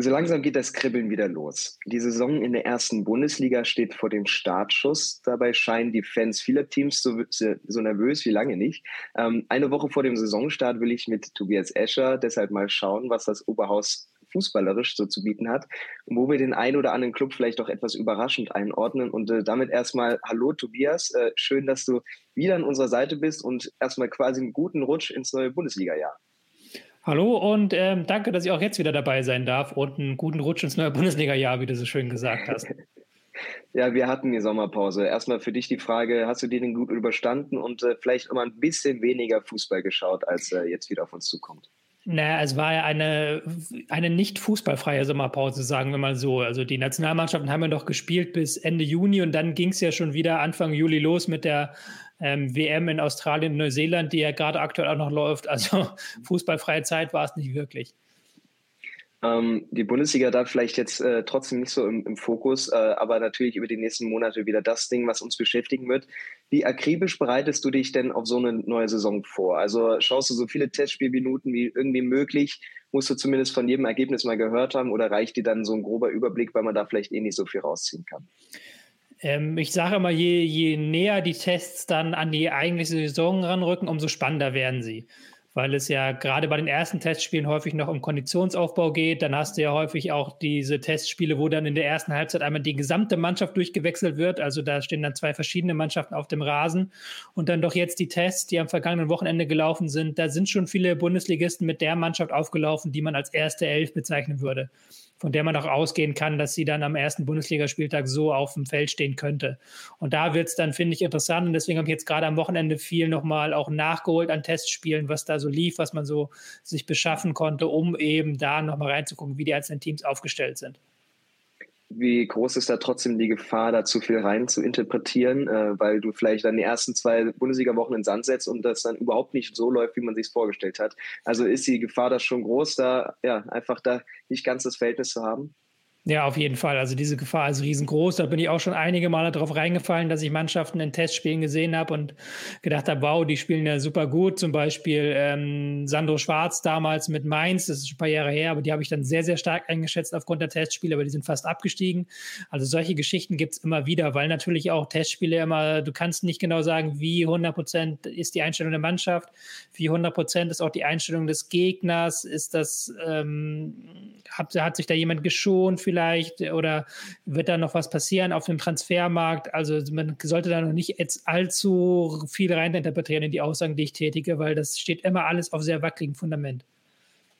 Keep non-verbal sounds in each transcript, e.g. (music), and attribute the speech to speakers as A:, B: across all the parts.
A: So langsam geht das Kribbeln wieder los. Die Saison in der ersten Bundesliga steht vor dem Startschuss. Dabei scheinen die Fans vieler Teams so, so nervös wie lange nicht. Ähm, eine Woche vor dem Saisonstart will ich mit Tobias Escher deshalb mal schauen, was das Oberhaus fußballerisch so zu bieten hat wo wir den einen oder anderen Club vielleicht auch etwas überraschend einordnen. Und äh, damit erstmal Hallo Tobias, äh, schön, dass du wieder an unserer Seite bist und erstmal quasi einen guten Rutsch ins neue Bundesliga-Jahr.
B: Hallo und ähm, danke, dass ich auch jetzt wieder dabei sein darf und einen guten Rutsch ins neue Bundesliga-Jahr, wie du so schön gesagt hast. (laughs)
A: Ja, wir hatten die Sommerpause. Erstmal für dich die Frage, hast du die denn gut überstanden und äh, vielleicht immer ein bisschen weniger Fußball geschaut, als äh, jetzt wieder auf uns zukommt?
B: Naja, es war ja eine, eine nicht fußballfreie Sommerpause, sagen wir mal so. Also die Nationalmannschaften haben ja doch gespielt bis Ende Juni und dann ging es ja schon wieder Anfang Juli los mit der ähm, WM in Australien und Neuseeland, die ja gerade aktuell auch noch läuft. Also (laughs) fußballfreie Zeit war es nicht wirklich.
A: Ähm, die Bundesliga da vielleicht jetzt äh, trotzdem nicht so im, im Fokus, äh, aber natürlich über die nächsten Monate wieder das Ding, was uns beschäftigen wird. Wie akribisch bereitest du dich denn auf so eine neue Saison vor? Also schaust du so viele Testspielminuten wie irgendwie möglich? Musst du zumindest von jedem Ergebnis mal gehört haben oder reicht dir dann so ein grober Überblick, weil man da vielleicht eh nicht so viel rausziehen kann?
B: Ähm, ich sage immer, je, je näher die Tests dann an die eigentliche Saison ranrücken, umso spannender werden sie weil es ja gerade bei den ersten Testspielen häufig noch um Konditionsaufbau geht. Dann hast du ja häufig auch diese Testspiele, wo dann in der ersten Halbzeit einmal die gesamte Mannschaft durchgewechselt wird. Also da stehen dann zwei verschiedene Mannschaften auf dem Rasen. Und dann doch jetzt die Tests, die am vergangenen Wochenende gelaufen sind. Da sind schon viele Bundesligisten mit der Mannschaft aufgelaufen, die man als erste Elf bezeichnen würde von der man auch ausgehen kann, dass sie dann am ersten Bundesligaspieltag so auf dem Feld stehen könnte. Und da wird es dann, finde ich, interessant. Und deswegen habe ich jetzt gerade am Wochenende viel nochmal auch nachgeholt an Testspielen, was da so lief, was man so sich beschaffen konnte, um eben da nochmal reinzugucken, wie die einzelnen Teams aufgestellt sind
A: wie groß ist da trotzdem die Gefahr, da zu viel rein zu interpretieren, äh, weil du vielleicht dann die ersten zwei Bundesliga-Wochen in Sand setzt und das dann überhaupt nicht so läuft, wie man sich vorgestellt hat. Also ist die Gefahr da schon groß, da ja einfach da nicht ganz das Verhältnis zu haben?
B: Ja, auf jeden Fall. Also diese Gefahr ist riesengroß. Da bin ich auch schon einige Male darauf reingefallen, dass ich Mannschaften in Testspielen gesehen habe und gedacht habe, wow, die spielen ja super gut. Zum Beispiel ähm, Sandro Schwarz damals mit Mainz, das ist schon ein paar Jahre her, aber die habe ich dann sehr, sehr stark eingeschätzt aufgrund der Testspiele, aber die sind fast abgestiegen. Also solche Geschichten gibt es immer wieder, weil natürlich auch Testspiele immer, du kannst nicht genau sagen, wie 100 Prozent ist die Einstellung der Mannschaft, wie 100 Prozent ist auch die Einstellung des Gegners, ist das, ähm, hat, hat sich da jemand geschont vielleicht vielleicht oder wird da noch was passieren auf dem Transfermarkt? Also man sollte da noch nicht jetzt allzu viel reininterpretieren in die Aussagen, die ich tätige, weil das steht immer alles auf sehr wackeligen Fundament.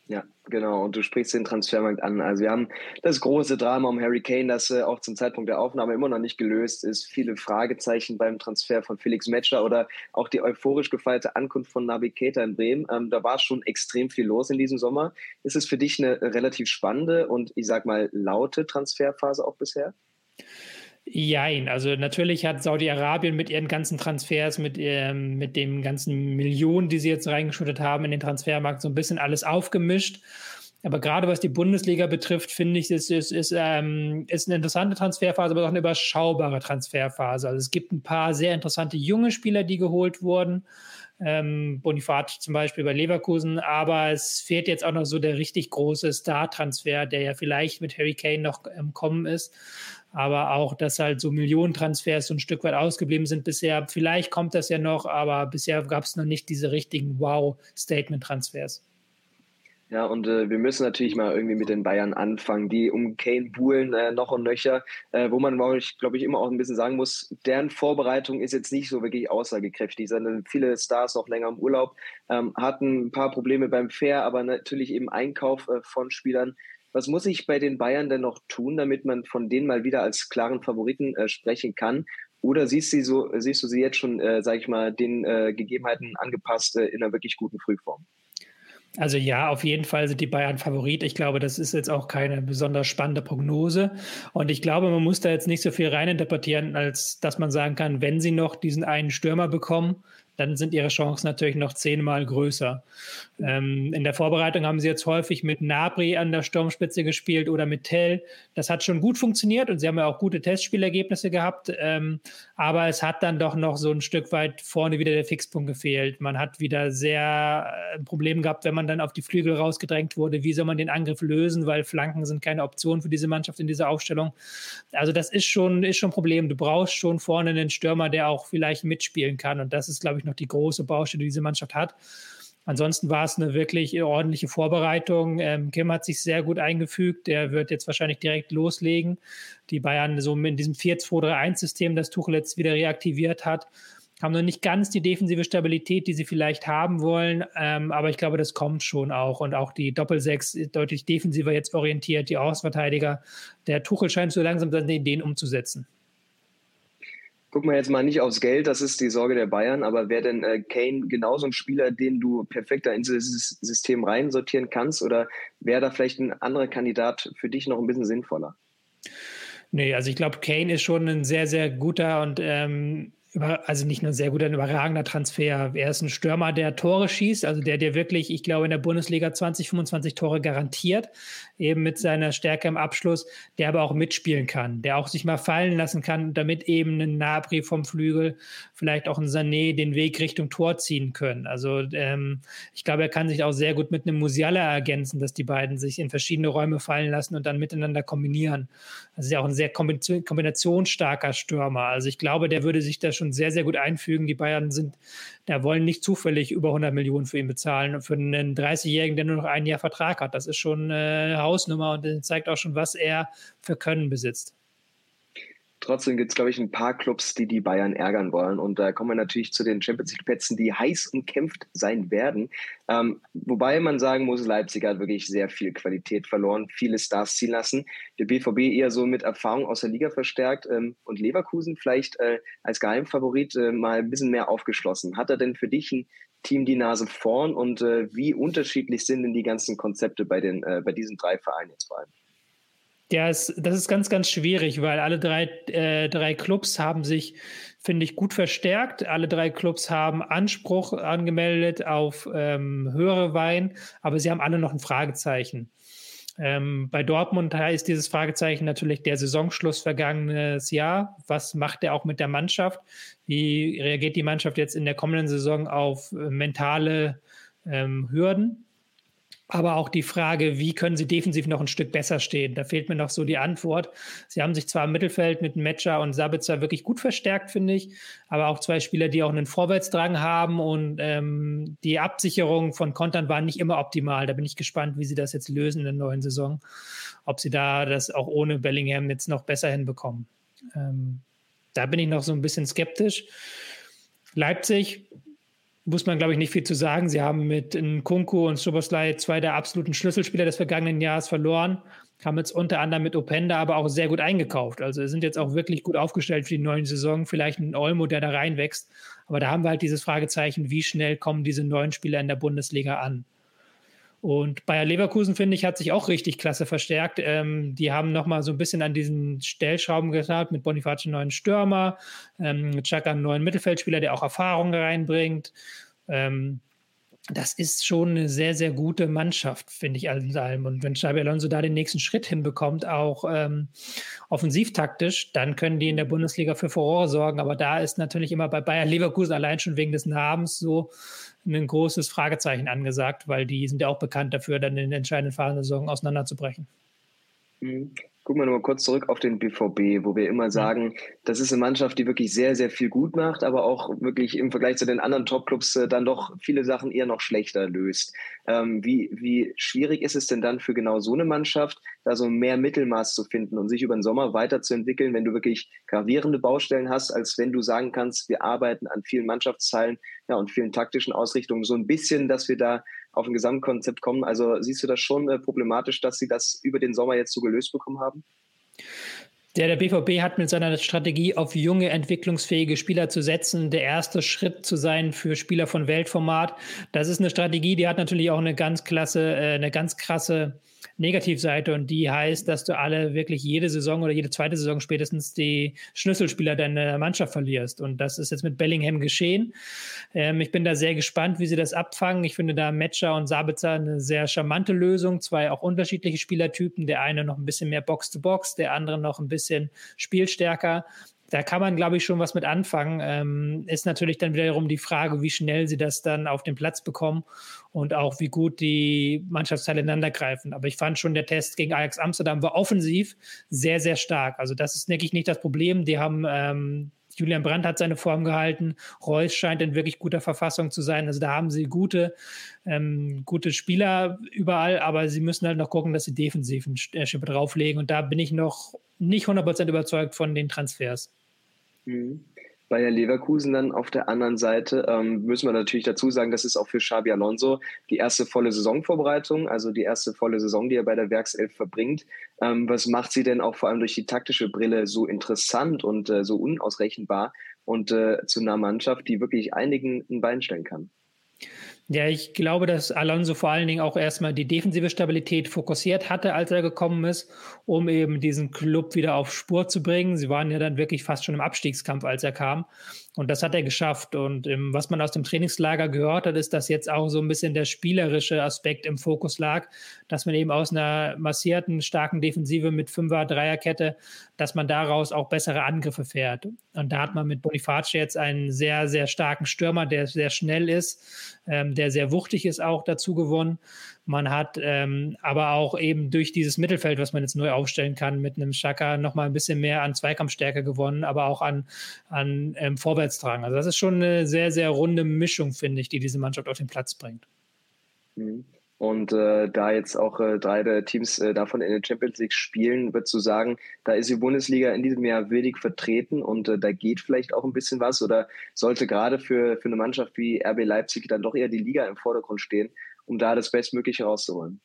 A: Ja, genau. Und du sprichst den Transfermarkt an. Also wir haben das große Drama um Harry Kane, das äh, auch zum Zeitpunkt der Aufnahme immer noch nicht gelöst ist. Viele Fragezeichen beim Transfer von Felix Metscher oder auch die euphorisch gefeierte Ankunft von Nabi Keita in Bremen. Ähm, da war schon extrem viel los in diesem Sommer. Ist es für dich eine relativ spannende und ich sag mal laute Transferphase auch bisher?
B: Jein, also natürlich hat Saudi-Arabien mit ihren ganzen Transfers, mit, ähm, mit den ganzen Millionen, die sie jetzt reingeschüttet haben in den Transfermarkt, so ein bisschen alles aufgemischt. Aber gerade was die Bundesliga betrifft, finde ich, ist, ist, ist, ähm, ist eine interessante Transferphase, aber auch eine überschaubare Transferphase. Also es gibt ein paar sehr interessante junge Spieler, die geholt wurden. Ähm, Bonifat zum Beispiel bei Leverkusen, aber es fehlt jetzt auch noch so der richtig große Star-Transfer, der ja vielleicht mit Harry Kane noch im Kommen ist aber auch, dass halt so Millionentransfers so ein Stück weit ausgeblieben sind bisher. Vielleicht kommt das ja noch, aber bisher gab es noch nicht diese richtigen Wow-Statement-Transfers.
A: Ja, und äh, wir müssen natürlich mal irgendwie mit den Bayern anfangen, die um Kane buhlen äh, noch und nöcher, äh, wo man, glaube ich, immer auch ein bisschen sagen muss, deren Vorbereitung ist jetzt nicht so wirklich aussagekräftig, sondern viele Stars noch länger im Urlaub, ähm, hatten ein paar Probleme beim Fair, aber natürlich eben Einkauf äh, von Spielern was muss ich bei den Bayern denn noch tun, damit man von denen mal wieder als klaren Favoriten äh, sprechen kann? Oder siehst du, so, siehst du sie jetzt schon, äh, sage ich mal, den äh, Gegebenheiten angepasst äh, in einer wirklich guten Frühform?
B: Also ja, auf jeden Fall sind die Bayern Favorit. Ich glaube, das ist jetzt auch keine besonders spannende Prognose. Und ich glaube, man muss da jetzt nicht so viel reininterpretieren, als dass man sagen kann, wenn sie noch diesen einen Stürmer bekommen, dann sind ihre Chancen natürlich noch zehnmal größer. Ähm, in der Vorbereitung haben sie jetzt häufig mit Nabri an der Sturmspitze gespielt oder mit Tell. Das hat schon gut funktioniert und sie haben ja auch gute Testspielergebnisse gehabt. Ähm, aber es hat dann doch noch so ein Stück weit vorne wieder der Fixpunkt gefehlt. Man hat wieder sehr äh, Probleme gehabt, wenn man dann auf die Flügel rausgedrängt wurde. Wie soll man den Angriff lösen? Weil Flanken sind keine Option für diese Mannschaft in dieser Aufstellung. Also das ist schon, ist schon ein Problem. Du brauchst schon vorne einen Stürmer, der auch vielleicht mitspielen kann. Und das ist, glaube ich, noch die große Baustelle, die diese Mannschaft hat. Ansonsten war es eine wirklich ordentliche Vorbereitung. Ähm, Kim hat sich sehr gut eingefügt. Der wird jetzt wahrscheinlich direkt loslegen. Die Bayern so in diesem 4-2-3-1-System, das Tuchel jetzt wieder reaktiviert hat, haben noch nicht ganz die defensive Stabilität, die sie vielleicht haben wollen. Ähm, aber ich glaube, das kommt schon auch. Und auch die Doppelsechs ist deutlich defensiver jetzt orientiert, die Außenverteidiger. Der Tuchel scheint so langsam seine Ideen umzusetzen
A: gucken wir jetzt mal nicht aufs Geld, das ist die Sorge der Bayern, aber wäre denn äh, Kane genauso ein Spieler, den du perfekter in dieses System reinsortieren kannst oder wäre da vielleicht ein anderer Kandidat für dich noch ein bisschen sinnvoller?
B: Nee, also ich glaube, Kane ist schon ein sehr, sehr guter und ähm, also nicht nur sehr guter, ein überragender Transfer. Er ist ein Stürmer, der Tore schießt, also der dir wirklich, ich glaube, in der Bundesliga 20, 25 Tore garantiert, eben mit seiner Stärke im Abschluss, der aber auch mitspielen kann, der auch sich mal fallen lassen kann, damit eben ein Nabri vom Flügel, vielleicht auch ein Sané den Weg Richtung Tor ziehen können. Also ähm, ich glaube, er kann sich auch sehr gut mit einem Musiala ergänzen, dass die beiden sich in verschiedene Räume fallen lassen und dann miteinander kombinieren. Also ist ja auch ein sehr kombinationsstarker Stürmer. Also ich glaube, der würde sich da schon sehr, sehr gut einfügen. Die Bayern sind, da wollen nicht zufällig über 100 Millionen für ihn bezahlen. Und für einen 30-Jährigen, der nur noch ein Jahr Vertrag hat, das ist schon eine Hausnummer und zeigt auch schon, was er für Können besitzt.
A: Trotzdem gibt es, glaube ich, ein paar Clubs, die die Bayern ärgern wollen. Und da kommen wir natürlich zu den Champions League-Plätzen, die heiß umkämpft sein werden. Ähm, wobei man sagen muss, Leipzig hat wirklich sehr viel Qualität verloren, viele Stars ziehen lassen. Der BVB eher so mit Erfahrung aus der Liga verstärkt ähm, und Leverkusen vielleicht äh, als Geheimfavorit äh, mal ein bisschen mehr aufgeschlossen. Hat er denn für dich ein Team die Nase vorn und äh, wie unterschiedlich sind denn die ganzen Konzepte bei, den, äh, bei diesen drei Vereinen jetzt vor allem?
B: Ja, es, das ist ganz, ganz schwierig, weil alle drei, äh, drei Clubs haben sich, finde ich, gut verstärkt. Alle drei Clubs haben Anspruch angemeldet auf ähm, höhere Wein, aber sie haben alle noch ein Fragezeichen. Ähm, bei Dortmund ist dieses Fragezeichen natürlich der Saisonschluss vergangenes Jahr. Was macht er auch mit der Mannschaft? Wie reagiert die Mannschaft jetzt in der kommenden Saison auf äh, mentale ähm, Hürden? Aber auch die Frage, wie können sie defensiv noch ein Stück besser stehen? Da fehlt mir noch so die Antwort. Sie haben sich zwar im Mittelfeld mit Metscher und Sabitzer wirklich gut verstärkt, finde ich, aber auch zwei Spieler, die auch einen Vorwärtsdrang haben und ähm, die Absicherung von Kontern war nicht immer optimal. Da bin ich gespannt, wie sie das jetzt lösen in der neuen Saison. Ob sie da das auch ohne Bellingham jetzt noch besser hinbekommen. Ähm, da bin ich noch so ein bisschen skeptisch. Leipzig, muss man, glaube ich, nicht viel zu sagen. Sie haben mit Nkunku und Soboslai zwei der absoluten Schlüsselspieler des vergangenen Jahres verloren, haben jetzt unter anderem mit Openda aber auch sehr gut eingekauft. Also sind jetzt auch wirklich gut aufgestellt für die neuen Saison. Vielleicht ein Olmo, der da reinwächst. Aber da haben wir halt dieses Fragezeichen, wie schnell kommen diese neuen Spieler in der Bundesliga an? Und Bayer Leverkusen, finde ich, hat sich auch richtig klasse verstärkt. Ähm, die haben nochmal so ein bisschen an diesen Stellschrauben getan, mit Boniface einen neuen Stürmer, ähm, mit Chaka einen neuen Mittelfeldspieler, der auch Erfahrung reinbringt. Ähm, das ist schon eine sehr, sehr gute Mannschaft, finde ich alles in allem. Und wenn Xabi Alonso da den nächsten Schritt hinbekommt, auch ähm, offensivtaktisch, dann können die in der Bundesliga für Furore sorgen. Aber da ist natürlich immer bei Bayer Leverkusen allein schon wegen des Namens so ein großes Fragezeichen angesagt, weil die sind ja auch bekannt dafür, dann in den entscheidenden Phasen der Saison auseinanderzubrechen.
A: Mhm. Gucken wir nochmal kurz zurück auf den BVB, wo wir immer sagen, das ist eine Mannschaft, die wirklich sehr, sehr viel gut macht, aber auch wirklich im Vergleich zu den anderen Topclubs äh, dann doch viele Sachen eher noch schlechter löst. Ähm, wie, wie schwierig ist es denn dann für genau so eine Mannschaft, da so mehr Mittelmaß zu finden und sich über den Sommer weiterzuentwickeln, wenn du wirklich gravierende Baustellen hast, als wenn du sagen kannst, wir arbeiten an vielen Mannschaftsteilen ja, und vielen taktischen Ausrichtungen so ein bisschen, dass wir da auf ein Gesamtkonzept kommen. Also siehst du das schon äh, problematisch, dass sie das über den Sommer jetzt so gelöst bekommen haben?
B: Der, der BVB hat mit seiner Strategie auf junge, entwicklungsfähige Spieler zu setzen, der erste Schritt zu sein für Spieler von Weltformat. Das ist eine Strategie, die hat natürlich auch eine ganz klasse, äh, eine ganz krasse Negativseite und die heißt, dass du alle wirklich jede Saison oder jede zweite Saison spätestens die Schlüsselspieler deiner Mannschaft verlierst. Und das ist jetzt mit Bellingham geschehen. Ähm, ich bin da sehr gespannt, wie sie das abfangen. Ich finde da Metscher und Sabitzer eine sehr charmante Lösung. Zwei auch unterschiedliche Spielertypen. Der eine noch ein bisschen mehr Box-to-Box, -Box, der andere noch ein bisschen spielstärker da kann man, glaube ich, schon was mit anfangen. Ähm, ist natürlich dann wiederum die Frage, wie schnell sie das dann auf den Platz bekommen und auch wie gut die Mannschaftsteile ineinander greifen. Aber ich fand schon, der Test gegen Ajax Amsterdam war offensiv sehr, sehr stark. Also das ist, denke ich, nicht das Problem. Die haben ähm, Julian Brandt hat seine Form gehalten. Reus scheint in wirklich guter Verfassung zu sein. Also da haben sie gute, ähm, gute Spieler überall, aber sie müssen halt noch gucken, dass sie defensiv ein Schippe drauflegen. Und da bin ich noch nicht 100% überzeugt von den Transfers.
A: Mhm. Bayer Leverkusen dann auf der anderen Seite ähm, müssen wir natürlich dazu sagen, das ist auch für Xabi Alonso die erste volle Saisonvorbereitung, also die erste volle Saison, die er bei der Werkself verbringt. Ähm, was macht sie denn auch vor allem durch die taktische Brille so interessant und äh, so unausrechenbar und äh, zu einer Mannschaft, die wirklich einigen ein Bein stellen kann?
B: Ja, ich glaube, dass Alonso vor allen Dingen auch erstmal die defensive Stabilität fokussiert hatte, als er gekommen ist, um eben diesen Club wieder auf Spur zu bringen. Sie waren ja dann wirklich fast schon im Abstiegskampf, als er kam. Und das hat er geschafft. Und ähm, was man aus dem Trainingslager gehört hat, ist, dass jetzt auch so ein bisschen der spielerische Aspekt im Fokus lag, dass man eben aus einer massierten, starken Defensive mit Fünfer-, Dreierkette, dass man daraus auch bessere Angriffe fährt. Und da hat man mit Boniface jetzt einen sehr, sehr starken Stürmer, der sehr schnell ist, ähm, der sehr wuchtig ist, auch dazu gewonnen. Man hat ähm, aber auch eben durch dieses Mittelfeld, was man jetzt neu aufstellen kann, mit einem Schaka nochmal ein bisschen mehr an Zweikampfstärke gewonnen, aber auch an, an ähm, Vorwärtstragen. Also das ist schon eine sehr, sehr runde Mischung, finde ich, die diese Mannschaft auf den Platz bringt.
A: Mhm. Und äh, da jetzt auch äh, drei der Teams äh, davon in der Champions League spielen, würdest du sagen, da ist die Bundesliga in diesem Jahr wenig vertreten und äh, da geht vielleicht auch ein bisschen was oder sollte gerade für, für eine Mannschaft wie RB Leipzig dann doch eher die Liga im Vordergrund stehen um da das Bestmögliche rauszuholen.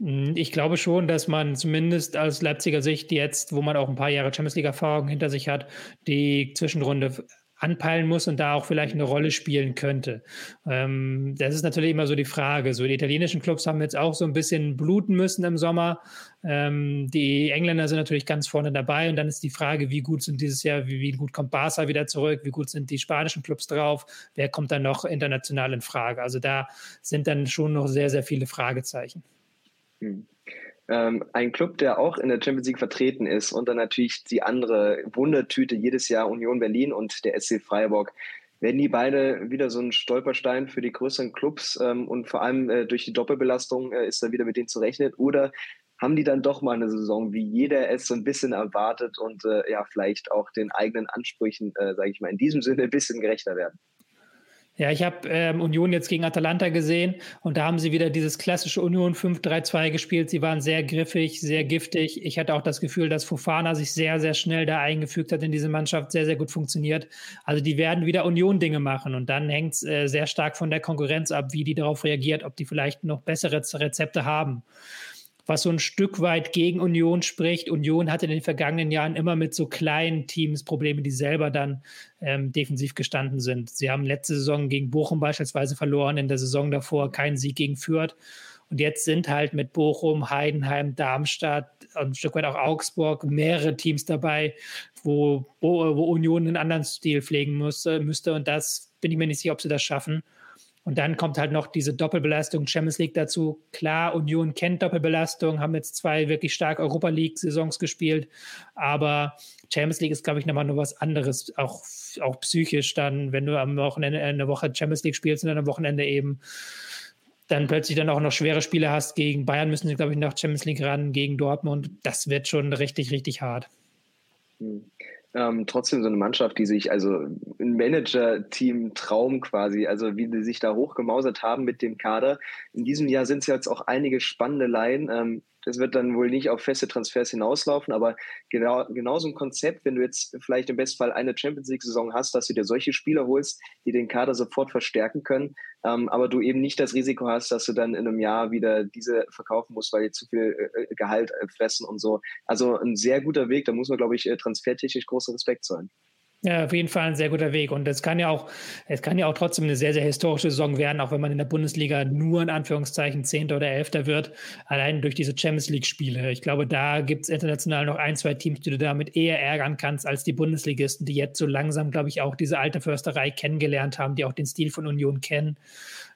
B: Hm, ich glaube schon, dass man zumindest aus Leipziger Sicht jetzt, wo man auch ein paar Jahre Champions League-Erfahrung hinter sich hat, die Zwischenrunde anpeilen muss und da auch vielleicht eine Rolle spielen könnte. Ähm, das ist natürlich immer so die Frage. So die italienischen Clubs haben jetzt auch so ein bisschen bluten müssen im Sommer. Ähm, die Engländer sind natürlich ganz vorne dabei und dann ist die Frage, wie gut sind dieses Jahr, wie, wie gut kommt Barca wieder zurück, wie gut sind die spanischen Clubs drauf, wer kommt dann noch international in Frage. Also da sind dann schon noch sehr, sehr viele Fragezeichen.
A: Hm. Ähm, ein Club, der auch in der Champions League vertreten ist und dann natürlich die andere Wundertüte jedes Jahr Union Berlin und der SC Freiburg. Werden die beide wieder so ein Stolperstein für die größeren Clubs ähm, und vor allem äh, durch die Doppelbelastung äh, ist da wieder mit denen zu rechnen? Oder haben die dann doch mal eine Saison, wie jeder es so ein bisschen erwartet und äh, ja, vielleicht auch den eigenen Ansprüchen, äh, sage ich mal, in diesem Sinne ein bisschen gerechter werden?
B: Ja, ich habe ähm, Union jetzt gegen Atalanta gesehen und da haben sie wieder dieses klassische Union 5-3-2 gespielt. Sie waren sehr griffig, sehr giftig. Ich hatte auch das Gefühl, dass Fofana sich sehr, sehr schnell da eingefügt hat in diese Mannschaft, sehr, sehr gut funktioniert. Also die werden wieder Union-Dinge machen und dann hängt es äh, sehr stark von der Konkurrenz ab, wie die darauf reagiert, ob die vielleicht noch bessere Rezepte haben was so ein Stück weit gegen Union spricht. Union hatte in den vergangenen Jahren immer mit so kleinen Teams Probleme, die selber dann ähm, defensiv gestanden sind. Sie haben letzte Saison gegen Bochum beispielsweise verloren, in der Saison davor keinen Sieg gegen Fürth. Und jetzt sind halt mit Bochum, Heidenheim, Darmstadt und ein Stück weit auch Augsburg mehrere Teams dabei, wo, wo Union einen anderen Stil pflegen muss, müsste. Und das bin ich mir nicht sicher, ob sie das schaffen. Und dann kommt halt noch diese Doppelbelastung Champions League dazu. Klar, Union kennt Doppelbelastung, haben jetzt zwei wirklich stark Europa League-Saisons gespielt, aber Champions League ist, glaube ich, nochmal nur was anderes, auch, auch psychisch dann, wenn du am Wochenende eine Woche Champions League spielst und dann am Wochenende eben dann plötzlich dann auch noch schwere Spiele hast. Gegen Bayern müssen sie, glaube ich, noch Champions League ran, gegen Dortmund. Das wird schon richtig, richtig hart.
A: Hm ähm, trotzdem so eine Mannschaft, die sich, also ein Manager-Team-Traum quasi, also wie die sich da hochgemausert haben mit dem Kader. In diesem Jahr sind es jetzt auch einige spannende Laien. Ähm, das wird dann wohl nicht auf feste Transfers hinauslaufen, aber genau, genau so ein Konzept, wenn du jetzt vielleicht im Bestfall eine Champions League-Saison hast, dass du dir solche Spieler holst, die den Kader sofort verstärken können, ähm, aber du eben nicht das Risiko hast, dass du dann in einem Jahr wieder diese verkaufen musst, weil die zu viel äh, äh Gehalt äh, fressen und so. Also ein sehr guter Weg, da muss man, glaube ich, äh, transfertechnisch großen Respekt zollen.
B: Ja, auf jeden Fall ein sehr guter Weg. Und es kann ja auch, es kann ja auch trotzdem eine sehr, sehr historische Saison werden, auch wenn man in der Bundesliga nur in Anführungszeichen Zehnter oder Elfter wird, allein durch diese Champions League-Spiele. Ich glaube, da gibt es international noch ein, zwei Teams, die du damit eher ärgern kannst als die Bundesligisten, die jetzt so langsam, glaube ich, auch diese alte Försterei kennengelernt haben, die auch den Stil von Union kennen.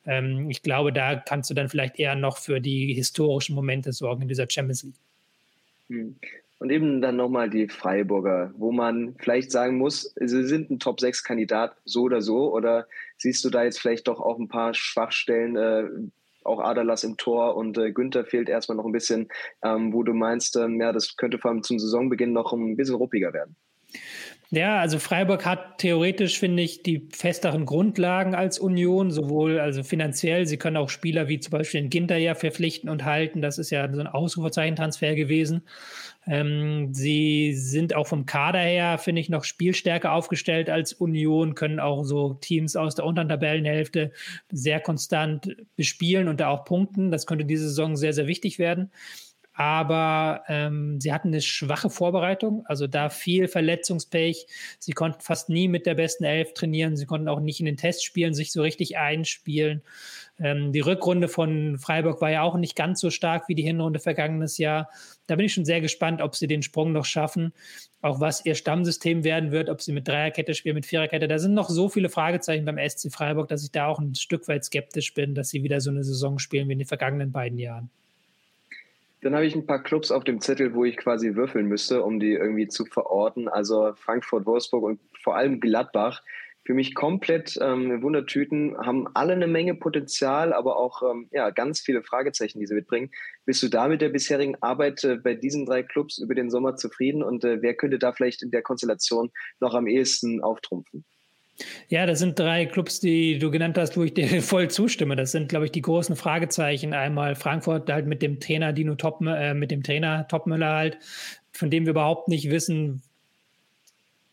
B: Ähm, ich glaube, da kannst du dann vielleicht eher noch für die historischen Momente sorgen in dieser Champions League.
A: Und eben dann nochmal die Freiburger, wo man vielleicht sagen muss, sie sind ein Top-6-Kandidat, so oder so. Oder siehst du da jetzt vielleicht doch auch ein paar Schwachstellen, äh, auch Adalas im Tor und äh, Günther fehlt erstmal noch ein bisschen, ähm, wo du meinst, ähm, ja, das könnte vor allem zum Saisonbeginn noch ein bisschen ruppiger werden.
B: Ja, also Freiburg hat theoretisch, finde ich, die festeren Grundlagen als Union, sowohl also finanziell, sie können auch Spieler wie zum Beispiel den Ginter ja verpflichten und halten. Das ist ja so ein Ausrufezeichen-Transfer gewesen. Ähm, sie sind auch vom Kader her, finde ich, noch spielstärker aufgestellt als Union, können auch so Teams aus der unteren Tabellenhälfte sehr konstant bespielen und da auch punkten. Das könnte diese Saison sehr, sehr wichtig werden aber ähm, sie hatten eine schwache Vorbereitung, also da viel Verletzungspech. Sie konnten fast nie mit der besten Elf trainieren, sie konnten auch nicht in den Testspielen sich so richtig einspielen. Ähm, die Rückrunde von Freiburg war ja auch nicht ganz so stark wie die Hinrunde vergangenes Jahr. Da bin ich schon sehr gespannt, ob sie den Sprung noch schaffen, auch was ihr Stammsystem werden wird, ob sie mit Dreierkette spielen, mit Viererkette. Da sind noch so viele Fragezeichen beim SC Freiburg, dass ich da auch ein Stück weit skeptisch bin, dass sie wieder so eine Saison spielen wie in den vergangenen beiden Jahren.
A: Dann habe ich ein paar Clubs auf dem Zettel, wo ich quasi würfeln müsste, um die irgendwie zu verorten. Also Frankfurt, Wolfsburg und vor allem Gladbach. Für mich komplett ähm, Wundertüten, haben alle eine Menge Potenzial, aber auch ähm, ja, ganz viele Fragezeichen, die sie mitbringen. Bist du da mit der bisherigen Arbeit äh, bei diesen drei Clubs über den Sommer zufrieden und äh, wer könnte da vielleicht in der Konstellation noch am ehesten auftrumpfen?
B: Ja, das sind drei Clubs, die du genannt hast, wo ich dir (laughs) voll zustimme. Das sind, glaube ich, die großen Fragezeichen. Einmal Frankfurt halt mit dem Trainer Dino Top, äh, mit dem Trainer Topmüller halt, von dem wir überhaupt nicht wissen,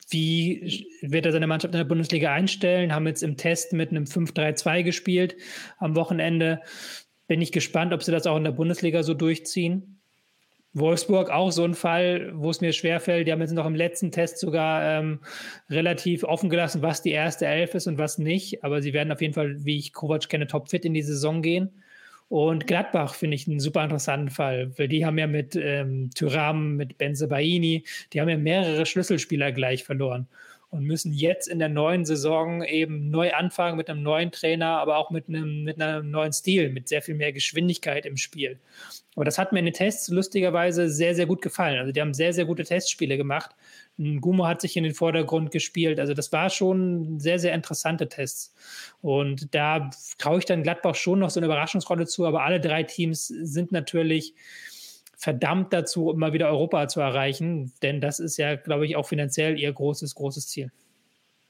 B: wie wird er seine Mannschaft in der Bundesliga einstellen. Haben jetzt im Test mit einem 5-3-2 gespielt am Wochenende. Bin ich gespannt, ob sie das auch in der Bundesliga so durchziehen. Wolfsburg auch so ein Fall, wo es mir schwerfällt. Die haben jetzt noch im letzten Test sogar ähm, relativ offen gelassen, was die erste Elf ist und was nicht. Aber sie werden auf jeden Fall, wie ich Kovac kenne, topfit in die Saison gehen. Und Gladbach finde ich einen super interessanten Fall, weil die haben ja mit ähm, Tyram, mit Benzebaini, die haben ja mehrere Schlüsselspieler gleich verloren und müssen jetzt in der neuen Saison eben neu anfangen mit einem neuen Trainer, aber auch mit einem, mit einem neuen Stil, mit sehr viel mehr Geschwindigkeit im Spiel. Aber das hat mir in den Tests lustigerweise sehr, sehr gut gefallen. Also die haben sehr, sehr gute Testspiele gemacht. Gumo hat sich in den Vordergrund gespielt. Also das war schon sehr, sehr interessante Tests. Und da traue ich dann Gladbach schon noch so eine Überraschungsrolle zu. Aber alle drei Teams sind natürlich verdammt dazu, immer wieder Europa zu erreichen, denn das ist ja, glaube ich, auch finanziell ihr großes, großes Ziel.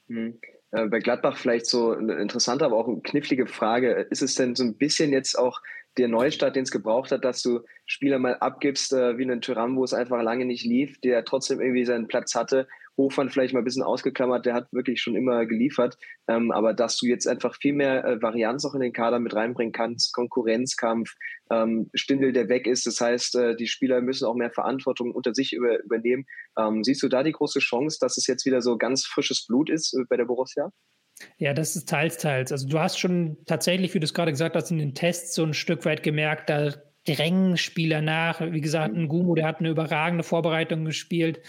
A: Mhm. Bei Gladbach vielleicht so eine interessante, aber auch eine knifflige Frage. Ist es denn so ein bisschen jetzt auch der Neustart, den es gebraucht hat, dass du Spieler mal abgibst, äh, wie einen Tyrann, wo es einfach lange nicht lief, der trotzdem irgendwie seinen Platz hatte Hofmann vielleicht mal ein bisschen ausgeklammert, der hat wirklich schon immer geliefert. Ähm, aber dass du jetzt einfach viel mehr äh, Varianz auch in den Kader mit reinbringen kannst, Konkurrenzkampf, ähm, Stindel, der weg ist. Das heißt, äh, die Spieler müssen auch mehr Verantwortung unter sich über, übernehmen. Ähm, siehst du da die große Chance, dass es jetzt wieder so ganz frisches Blut ist äh, bei der Borussia?
B: Ja, das ist teils, teils. Also du hast schon tatsächlich, wie du es gerade gesagt hast, in den Tests so ein Stück weit gemerkt, da drängen Spieler nach. Wie gesagt, ein Gumu, der hat eine überragende Vorbereitung gespielt.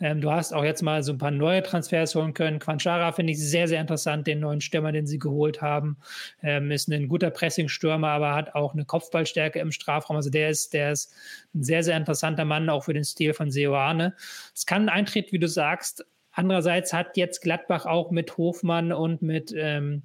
B: Ähm, du hast auch jetzt mal so ein paar neue Transfers holen können. Quanchara finde ich sehr, sehr interessant, den neuen Stürmer, den sie geholt haben. Ähm, ist ein guter Pressing-Stürmer, aber hat auch eine Kopfballstärke im Strafraum. Also der ist, der ist ein sehr, sehr interessanter Mann, auch für den Stil von Seoane. Es kann ein Eintritt, wie du sagst. Andererseits hat jetzt Gladbach auch mit Hofmann und mit ähm,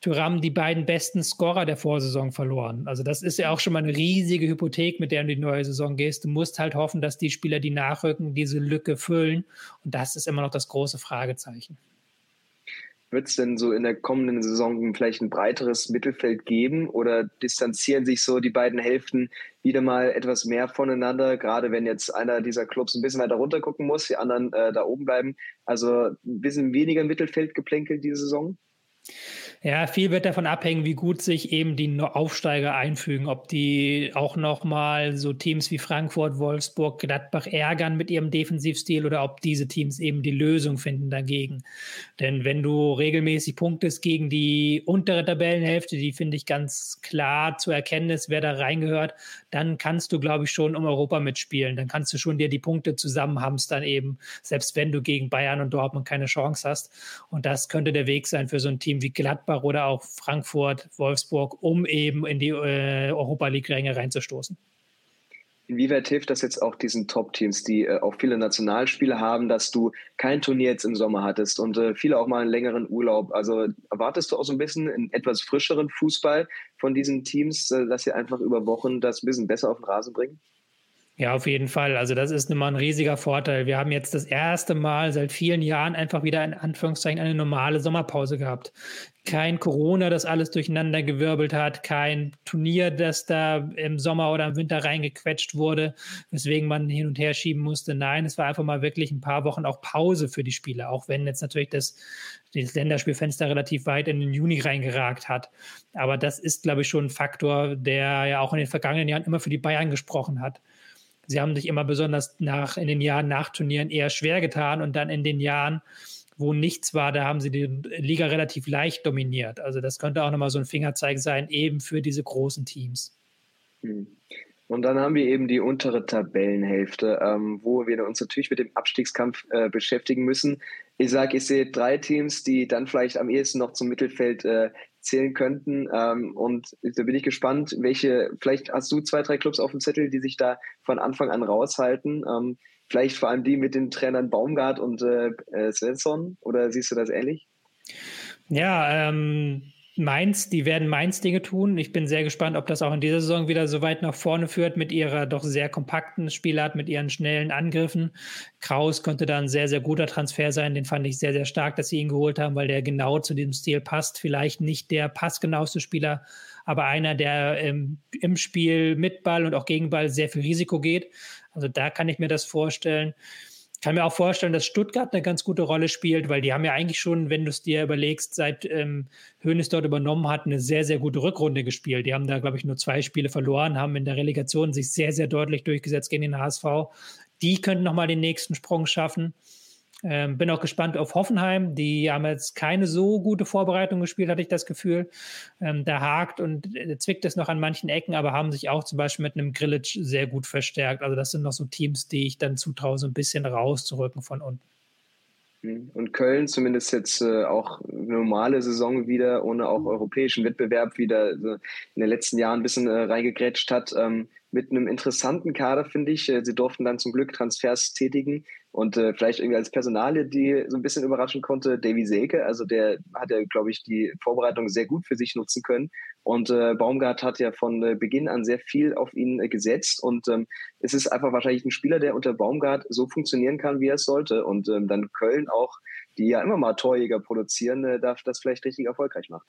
B: Thuram die beiden besten Scorer der Vorsaison verloren. Also das ist ja auch schon mal eine riesige Hypothek, mit der du in die neue Saison gehst. Du musst halt hoffen, dass die Spieler, die nachrücken, diese Lücke füllen. Und das ist immer noch das große Fragezeichen.
A: Wird es denn so in der kommenden Saison vielleicht ein breiteres Mittelfeld geben oder distanzieren sich so die beiden Hälften wieder mal etwas mehr voneinander, gerade wenn jetzt einer dieser Clubs ein bisschen weiter runter gucken muss, die anderen äh, da oben bleiben? Also ein bisschen weniger Mittelfeld geplänkelt diese Saison?
B: Ja, viel wird davon abhängen, wie gut sich eben die Aufsteiger einfügen, ob die auch nochmal so Teams wie Frankfurt, Wolfsburg, Gladbach ärgern mit ihrem Defensivstil oder ob diese Teams eben die Lösung finden dagegen. Denn wenn du regelmäßig punktest gegen die untere Tabellenhälfte, die finde ich ganz klar zu erkennen ist, wer da reingehört, dann kannst du, glaube ich, schon um Europa mitspielen. Dann kannst du schon dir die Punkte zusammenhamstern eben, selbst wenn du gegen Bayern und Dortmund keine Chance hast. Und das könnte der Weg sein für so ein Team wie Gladbach Gladbach oder auch Frankfurt, Wolfsburg, um eben in die äh, Europa League-Ränge reinzustoßen.
A: Inwieweit hilft das jetzt auch diesen Top-Teams, die äh, auch viele Nationalspiele haben, dass du kein Turnier jetzt im Sommer hattest und äh, viele auch mal einen längeren Urlaub? Also erwartest du auch so ein bisschen einen etwas frischeren Fußball von diesen Teams, äh, dass sie einfach über Wochen das ein bisschen besser auf den Rasen bringen?
B: Ja, auf jeden Fall. Also das ist immer ein riesiger Vorteil. Wir haben jetzt das erste Mal seit vielen Jahren einfach wieder in Anführungszeichen eine normale Sommerpause gehabt. Kein Corona, das alles durcheinander gewirbelt hat, kein Turnier, das da im Sommer oder im Winter reingequetscht wurde, weswegen man hin und her schieben musste. Nein, es war einfach mal wirklich ein paar Wochen auch Pause für die Spieler, auch wenn jetzt natürlich das, das Länderspielfenster relativ weit in den Juni reingeragt hat. Aber das ist, glaube ich, schon ein Faktor, der ja auch in den vergangenen Jahren immer für die Bayern gesprochen hat. Sie haben sich immer besonders nach, in den Jahren nach Turnieren eher schwer getan und dann in den Jahren, wo nichts war, da haben sie die Liga relativ leicht dominiert. Also das könnte auch nochmal so ein Fingerzeig sein, eben für diese großen Teams.
A: Hm. Und dann haben wir eben die untere Tabellenhälfte, ähm, wo wir uns natürlich mit dem Abstiegskampf äh, beschäftigen müssen. Ich sage, ich sehe drei Teams, die dann vielleicht am ehesten noch zum Mittelfeld äh, zählen könnten. Ähm, und da bin ich gespannt, welche, vielleicht hast du zwei, drei Clubs auf dem Zettel, die sich da von Anfang an raushalten. Ähm, vielleicht vor allem die mit den Trainern Baumgart und äh, äh Svensson, oder siehst du das ähnlich?
B: Ja, ähm, Mainz, die werden Mainz Dinge tun. Ich bin sehr gespannt, ob das auch in dieser Saison wieder so weit nach vorne führt mit ihrer doch sehr kompakten Spielart, mit ihren schnellen Angriffen. Kraus könnte da ein sehr, sehr guter Transfer sein. Den fand ich sehr, sehr stark, dass sie ihn geholt haben, weil der genau zu diesem Stil passt. Vielleicht nicht der passgenaueste Spieler, aber einer, der im, im Spiel mit Ball und auch gegen Ball sehr viel Risiko geht. Also da kann ich mir das vorstellen kann mir auch vorstellen, dass Stuttgart eine ganz gute Rolle spielt, weil die haben ja eigentlich schon, wenn du es dir überlegst, seit ähm, Hoeneß dort übernommen hat, eine sehr, sehr gute Rückrunde gespielt. Die haben da, glaube ich, nur zwei Spiele verloren, haben in der Relegation sich sehr, sehr deutlich durchgesetzt gegen den HSV. Die könnten nochmal den nächsten Sprung schaffen. Ähm, bin auch gespannt auf Hoffenheim. Die haben jetzt keine so gute Vorbereitung gespielt, hatte ich das Gefühl. Ähm, da hakt und äh, zwickt es noch an manchen Ecken, aber haben sich auch zum Beispiel mit einem Grillitsch sehr gut verstärkt. Also das sind noch so Teams, die ich dann zutraue, so ein bisschen rauszurücken von unten.
A: Mhm. Und Köln zumindest jetzt äh, auch eine normale Saison wieder, ohne auch europäischen Wettbewerb wieder äh, in den letzten Jahren ein bisschen äh, reingegrätscht hat. Ähm, mit einem interessanten Kader, finde ich. Äh, sie durften dann zum Glück Transfers tätigen und äh, vielleicht irgendwie als Personalie, die so ein bisschen überraschen konnte, Davy Selke. Also der hat ja, glaube ich, die Vorbereitung sehr gut für sich nutzen können. Und äh, Baumgart hat ja von äh, Beginn an sehr viel auf ihn äh, gesetzt. Und ähm, es ist einfach wahrscheinlich ein Spieler, der unter Baumgart so funktionieren kann, wie er es sollte. Und ähm, dann Köln auch, die ja immer mal Torjäger produzieren, äh, darf das vielleicht richtig erfolgreich machen.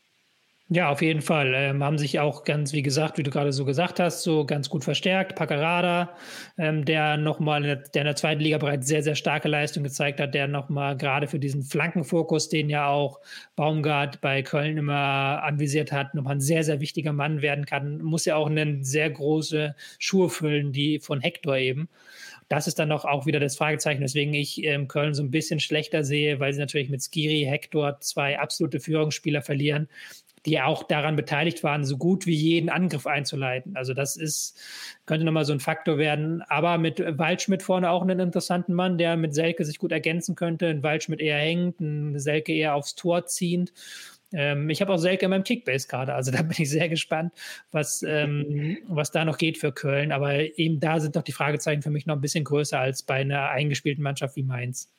B: Ja, auf jeden Fall. Ähm, haben sich auch ganz, wie gesagt, wie du gerade so gesagt hast, so ganz gut verstärkt. Paccarada, ähm, der nochmal, der in der zweiten Liga bereits sehr, sehr starke Leistung gezeigt hat, der nochmal gerade für diesen Flankenfokus, den ja auch Baumgart bei Köln immer anvisiert hat, nochmal ein sehr, sehr wichtiger Mann werden kann. Muss ja auch eine sehr große Schuhe füllen, die von Hector eben. Das ist dann noch auch wieder das Fragezeichen, weswegen ich ähm, Köln so ein bisschen schlechter sehe, weil sie natürlich mit Skiri, Hector zwei absolute Führungsspieler verlieren die auch daran beteiligt waren, so gut wie jeden Angriff einzuleiten. Also das ist, könnte nochmal so ein Faktor werden. Aber mit Waldschmidt vorne auch einen interessanten Mann, der mit Selke sich gut ergänzen könnte. Ein Waldschmidt eher hängt, ein Selke eher aufs Tor ziehend. Ähm, ich habe auch Selke in meinem Kickbase gerade, also (laughs) da bin ich sehr gespannt, was, ähm, was da noch geht für Köln. Aber eben da sind doch die Fragezeichen für mich noch ein bisschen größer als bei einer eingespielten Mannschaft wie Mainz.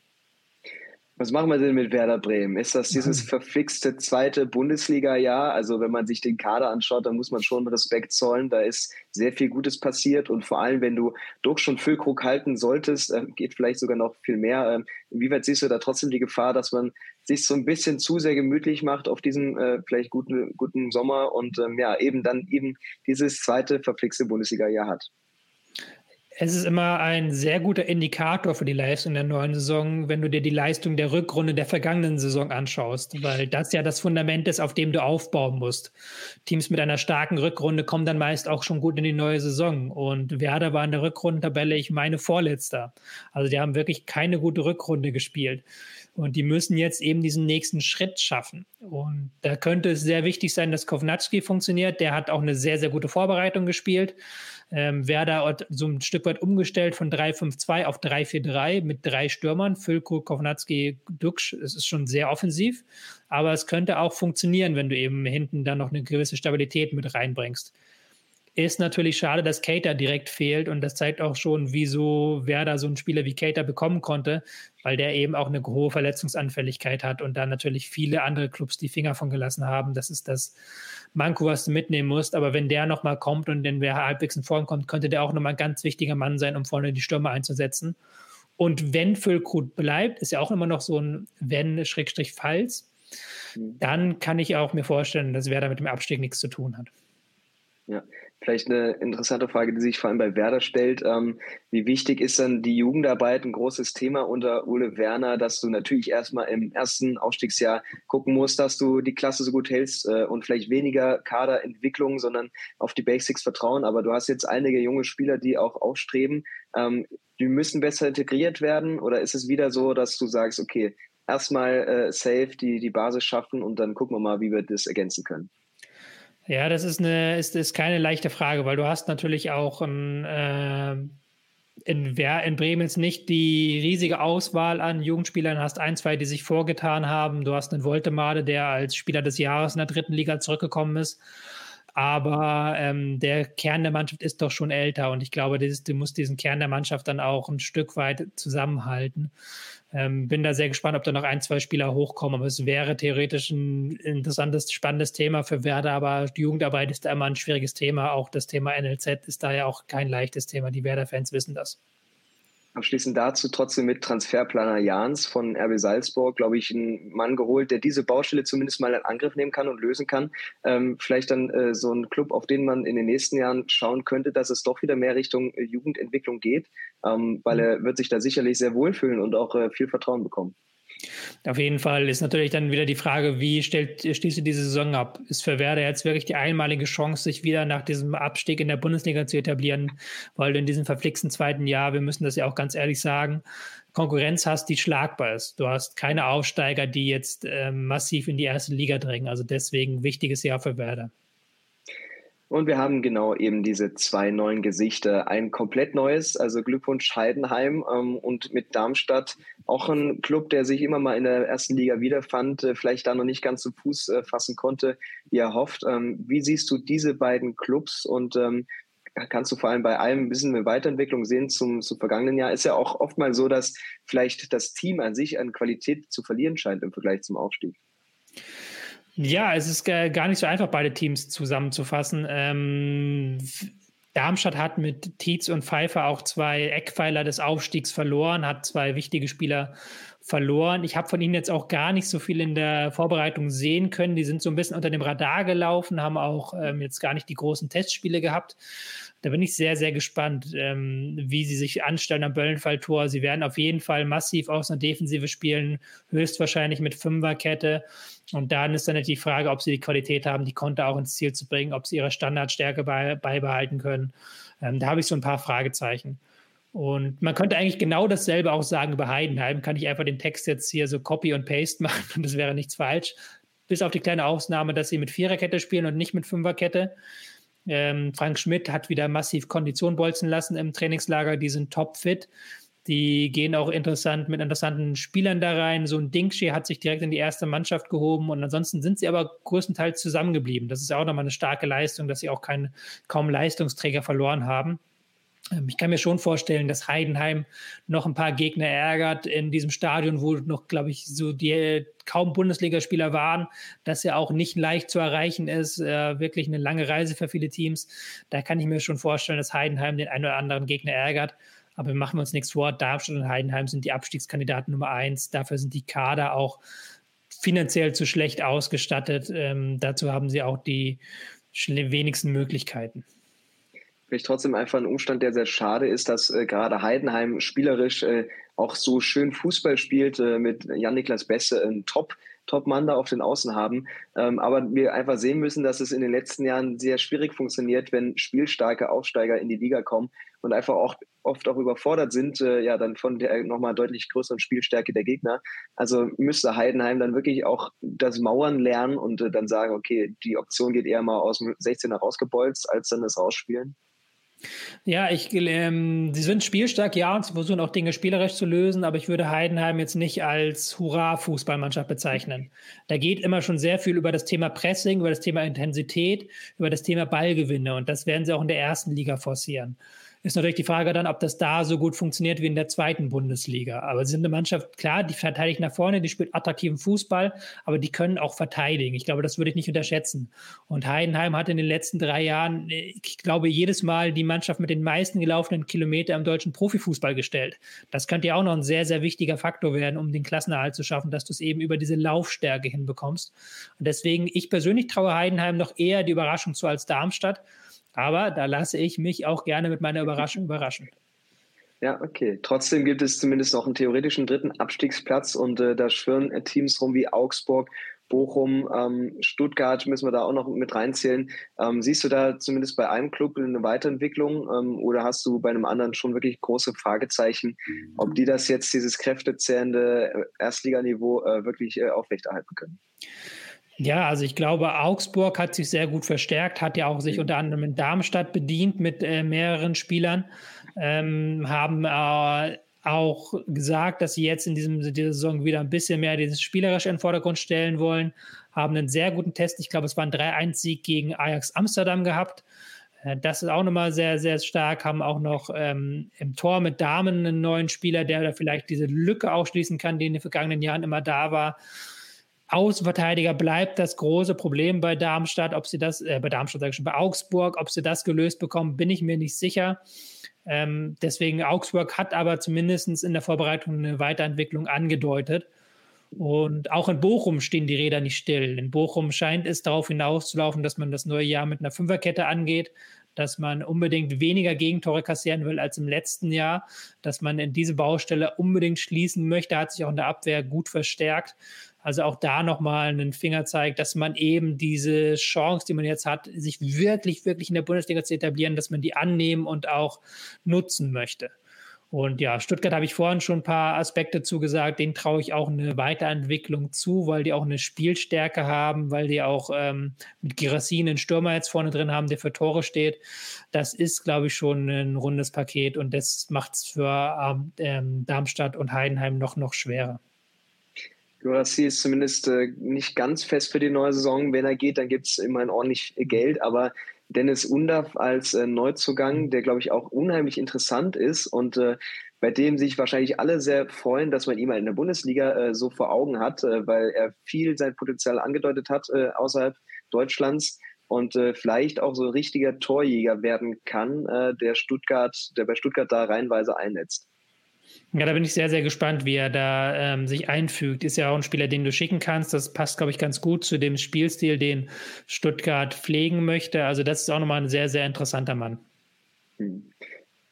A: Was machen wir denn mit Werder Bremen? Ist das dieses verflixte zweite Bundesliga-Jahr? Also wenn man sich den Kader anschaut, dann muss man schon Respekt zollen. Da ist sehr viel Gutes passiert und vor allem, wenn du doch schon Füllkrug halten solltest, äh, geht vielleicht sogar noch viel mehr. Ähm, inwieweit siehst du da trotzdem die Gefahr, dass man sich so ein bisschen zu sehr gemütlich macht auf diesen äh, vielleicht guten, guten Sommer und ähm, ja, eben dann eben dieses zweite verflixte Bundesliga-Jahr hat?
B: Es ist immer ein sehr guter Indikator für die Leistung der neuen Saison, wenn du dir die Leistung der Rückrunde der vergangenen Saison anschaust, weil das ja das Fundament ist, auf dem du aufbauen musst. Teams mit einer starken Rückrunde kommen dann meist auch schon gut in die neue Saison. Und Werder war in der Rückrundentabelle, ich meine, vorletzter. Also die haben wirklich keine gute Rückrunde gespielt. Und die müssen jetzt eben diesen nächsten Schritt schaffen. Und da könnte es sehr wichtig sein, dass Kovnatski funktioniert. Der hat auch eine sehr, sehr gute Vorbereitung gespielt. Ähm, Werder hat so ein Stück weit umgestellt von 3-5-2 auf 3-4-3 mit drei Stürmern, Füllkrug, Kovnatski, Duksch. Es ist schon sehr offensiv, aber es könnte auch funktionieren, wenn du eben hinten dann noch eine gewisse Stabilität mit reinbringst. Ist natürlich schade, dass Cater direkt fehlt und das zeigt auch schon, wieso Werder so einen Spieler wie Cater bekommen konnte, weil der eben auch eine hohe Verletzungsanfälligkeit hat und da natürlich viele andere Clubs die Finger von gelassen haben. Das ist das Manko, was du mitnehmen musst. Aber wenn der nochmal kommt und den wer halbwegs in Form kommt, könnte der auch nochmal ein ganz wichtiger Mann sein, um vorne die Stürme einzusetzen. Und wenn Füllkrug bleibt, ist ja auch immer noch so ein Wenn-Falls, mhm. dann kann ich auch mir vorstellen, dass Werder mit dem Abstieg nichts zu tun hat.
A: Ja, Vielleicht eine interessante Frage, die sich vor allem bei Werder stellt. Ähm, wie wichtig ist dann die Jugendarbeit? Ein großes Thema unter Ole Werner, dass du natürlich erstmal im ersten Aufstiegsjahr gucken musst, dass du die Klasse so gut hältst äh, und vielleicht weniger Kaderentwicklung, sondern auf die Basics vertrauen. Aber du hast jetzt einige junge Spieler, die auch aufstreben. Ähm, die müssen besser integriert werden oder ist es wieder so, dass du sagst, okay, erstmal äh, safe die, die Basis schaffen und dann gucken wir mal, wie wir das ergänzen können?
B: Ja, das ist eine ist, ist keine leichte Frage, weil du hast natürlich auch ein, äh, in, in Bremen jetzt nicht die riesige Auswahl an Jugendspielern, hast ein, zwei, die sich vorgetan haben. Du hast einen Voltemade, der als Spieler des Jahres in der dritten Liga zurückgekommen ist. Aber ähm, der Kern der Mannschaft ist doch schon älter und ich glaube, das, du musst diesen Kern der Mannschaft dann auch ein Stück weit zusammenhalten. Ähm, bin da sehr gespannt, ob da noch ein, zwei Spieler hochkommen. Aber es wäre theoretisch ein interessantes, spannendes Thema für Werder. Aber die Jugendarbeit ist da immer ein schwieriges Thema. Auch das Thema NLZ ist da ja auch kein leichtes Thema. Die Werder-Fans wissen das.
A: Abschließend dazu trotzdem mit Transferplaner Jans von RB Salzburg, glaube ich, einen Mann geholt, der diese Baustelle zumindest mal in Angriff nehmen kann und lösen kann. Ähm, vielleicht dann äh, so ein Club, auf den man in den nächsten Jahren schauen könnte, dass es doch wieder mehr Richtung äh, Jugendentwicklung geht, ähm, weil mhm. er wird sich da sicherlich sehr wohlfühlen und auch äh, viel Vertrauen bekommen.
B: Auf jeden Fall ist natürlich dann wieder die Frage, wie stellt, schließt du diese Saison ab? Ist für Werder jetzt wirklich die einmalige Chance, sich wieder nach diesem Abstieg in der Bundesliga zu etablieren, weil du in diesem verflixten zweiten Jahr, wir müssen das ja auch ganz ehrlich sagen, Konkurrenz hast, die schlagbar ist. Du hast keine Aufsteiger, die jetzt äh, massiv in die erste Liga drängen. Also deswegen wichtiges Jahr für Werder.
A: Und wir haben genau eben diese zwei neuen Gesichter. Ein komplett neues, also Glückwunsch Heidenheim ähm, und mit Darmstadt auch ein Club, der sich immer mal in der ersten Liga wiederfand, äh, vielleicht da noch nicht ganz zu Fuß äh, fassen konnte, wie er hofft. Ähm, wie siehst du diese beiden Clubs und ähm, kannst du vor allem bei allem ein bisschen eine Weiterentwicklung sehen zum, zum vergangenen Jahr? Ist ja auch oft mal so, dass vielleicht das Team an sich an Qualität zu verlieren scheint im Vergleich zum Aufstieg.
B: Ja, es ist gar nicht so einfach, beide Teams zusammenzufassen. Ähm, Darmstadt hat mit Tietz und Pfeiffer auch zwei Eckpfeiler des Aufstiegs verloren, hat zwei wichtige Spieler verloren. Ich habe von ihnen jetzt auch gar nicht so viel in der Vorbereitung sehen können. Die sind so ein bisschen unter dem Radar gelaufen, haben auch ähm, jetzt gar nicht die großen Testspiele gehabt. Da bin ich sehr, sehr gespannt, ähm, wie sie sich anstellen am Böllenfalltor. Sie werden auf jeden Fall massiv aus einer Defensive spielen, höchstwahrscheinlich mit Fünferkette. Und dann ist dann die Frage, ob sie die Qualität haben, die Konter auch ins Ziel zu bringen, ob sie ihre Standardstärke bei, beibehalten können. Ähm, da habe ich so ein paar Fragezeichen. Und man könnte eigentlich genau dasselbe auch sagen über Heidenheim. Kann ich einfach den Text jetzt hier so Copy und Paste machen (laughs) und das wäre nichts falsch. Bis auf die kleine Ausnahme, dass sie mit Viererkette spielen und nicht mit Fünferkette. Ähm, Frank Schmidt hat wieder massiv Kondition bolzen lassen im Trainingslager. Die sind topfit. Die gehen auch interessant mit interessanten Spielern da rein. So ein Dingschi hat sich direkt in die erste Mannschaft gehoben und ansonsten sind sie aber größtenteils zusammengeblieben. Das ist auch nochmal eine starke Leistung, dass sie auch keinen, kaum Leistungsträger verloren haben. Ähm, ich kann mir schon vorstellen, dass Heidenheim noch ein paar Gegner ärgert in diesem Stadion, wo noch, glaube ich, so die kaum Bundesligaspieler waren, dass er auch nicht leicht zu erreichen ist. Äh, wirklich eine lange Reise für viele Teams. Da kann ich mir schon vorstellen, dass Heidenheim den einen oder anderen Gegner ärgert. Aber wir machen uns nichts vor. Darmstadt und Heidenheim sind die Abstiegskandidaten Nummer eins. Dafür sind die Kader auch finanziell zu schlecht ausgestattet. Ähm, dazu haben sie auch die wenigsten Möglichkeiten.
A: Vielleicht trotzdem einfach ein Umstand, der sehr schade ist, dass äh, gerade Heidenheim spielerisch äh, auch so schön Fußball spielt, äh, mit Jan-Niklas Besse, ein Top- Top-Mann da auf den Außen haben. Ähm, aber wir einfach sehen müssen, dass es in den letzten Jahren sehr schwierig funktioniert, wenn spielstarke Aufsteiger in die Liga kommen und einfach auch oft auch überfordert sind, äh, ja, dann von der nochmal deutlich größeren Spielstärke der Gegner. Also müsste Heidenheim dann wirklich auch das Mauern lernen und äh, dann sagen, okay, die Option geht eher mal aus dem 16er rausgebolzt, als dann das Rausspielen.
B: Ja, ich, ähm, sie sind spielstark, ja, und sie versuchen auch Dinge spielerisch zu lösen, aber ich würde Heidenheim jetzt nicht als Hurra-Fußballmannschaft bezeichnen. Da geht immer schon sehr viel über das Thema Pressing, über das Thema Intensität, über das Thema Ballgewinne und das werden sie auch in der ersten Liga forcieren. Ist natürlich die Frage dann, ob das da so gut funktioniert wie in der zweiten Bundesliga. Aber sie sind eine Mannschaft, klar, die verteidigt nach vorne, die spielt attraktiven Fußball, aber die können auch verteidigen. Ich glaube, das würde ich nicht unterschätzen. Und Heidenheim hat in den letzten drei Jahren, ich glaube, jedes Mal die Mannschaft mit den meisten gelaufenen Kilometern im deutschen Profifußball gestellt. Das könnte ja auch noch ein sehr, sehr wichtiger Faktor werden, um den Klassenerhalt zu schaffen, dass du es eben über diese Laufstärke hinbekommst. Und deswegen, ich persönlich traue Heidenheim noch eher die Überraschung zu als Darmstadt. Aber da lasse ich mich auch gerne mit meiner Überraschung überraschen.
A: Ja, okay. Trotzdem gibt es zumindest noch einen theoretischen dritten Abstiegsplatz und äh, da schwirren äh, Teams rum wie Augsburg, Bochum, ähm, Stuttgart müssen wir da auch noch mit reinzählen. Ähm, siehst du da zumindest bei einem Club eine Weiterentwicklung ähm, oder hast du bei einem anderen schon wirklich große Fragezeichen, ob die das jetzt, dieses kräftezehrende äh, Erstliganiveau äh, wirklich äh, aufrechterhalten können?
B: Ja, also ich glaube, Augsburg hat sich sehr gut verstärkt, hat ja auch sich unter anderem in Darmstadt bedient mit äh, mehreren Spielern, ähm, haben äh, auch gesagt, dass sie jetzt in diesem, dieser Saison wieder ein bisschen mehr dieses Spielerische in den Vordergrund stellen wollen, haben einen sehr guten Test, ich glaube, es war ein 3-1-Sieg gegen Ajax Amsterdam gehabt. Äh, das ist auch nochmal sehr, sehr stark. Haben auch noch ähm, im Tor mit Damen einen neuen Spieler, der da vielleicht diese Lücke ausschließen kann, die in den vergangenen Jahren immer da war. Außenverteidiger bleibt das große Problem bei Darmstadt. Ob sie das, äh, bei Darmstadt sage ich schon, bei Augsburg, ob sie das gelöst bekommen, bin ich mir nicht sicher. Ähm, deswegen Augsburg hat aber zumindest in der Vorbereitung eine Weiterentwicklung angedeutet. Und auch in Bochum stehen die Räder nicht still. In Bochum scheint es darauf hinauszulaufen, dass man das neue Jahr mit einer Fünferkette angeht, dass man unbedingt weniger Gegentore kassieren will als im letzten Jahr, dass man in diese Baustelle unbedingt schließen möchte, hat sich auch in der Abwehr gut verstärkt. Also auch da nochmal einen Finger zeigt, dass man eben diese Chance, die man jetzt hat, sich wirklich, wirklich in der Bundesliga zu etablieren, dass man die annehmen und auch nutzen möchte. Und ja, Stuttgart habe ich vorhin schon ein paar Aspekte zugesagt, denen traue ich auch eine Weiterentwicklung zu, weil die auch eine Spielstärke haben, weil die auch ähm, mit Girassin einen Stürmer jetzt vorne drin haben, der für Tore steht. Das ist, glaube ich, schon ein rundes Paket und das macht es für ähm, Darmstadt und Heidenheim noch, noch schwerer.
A: Jurassi ist zumindest äh, nicht ganz fest für die neue Saison. Wenn er geht, dann gibt es immerhin ordentlich Geld. Aber Dennis Undaff als äh, Neuzugang, der, glaube ich, auch unheimlich interessant ist und äh, bei dem sich wahrscheinlich alle sehr freuen, dass man ihn mal in der Bundesliga äh, so vor Augen hat, äh, weil er viel sein Potenzial angedeutet hat äh, außerhalb Deutschlands und vielleicht auch so richtiger Torjäger werden kann, der Stuttgart, der bei Stuttgart da reinweise einnetzt.
B: Ja, da bin ich sehr, sehr gespannt, wie er da ähm, sich einfügt. Ist ja auch ein Spieler, den du schicken kannst. Das passt, glaube ich, ganz gut zu dem Spielstil, den Stuttgart pflegen möchte. Also das ist auch nochmal ein sehr, sehr interessanter Mann.
A: Hm.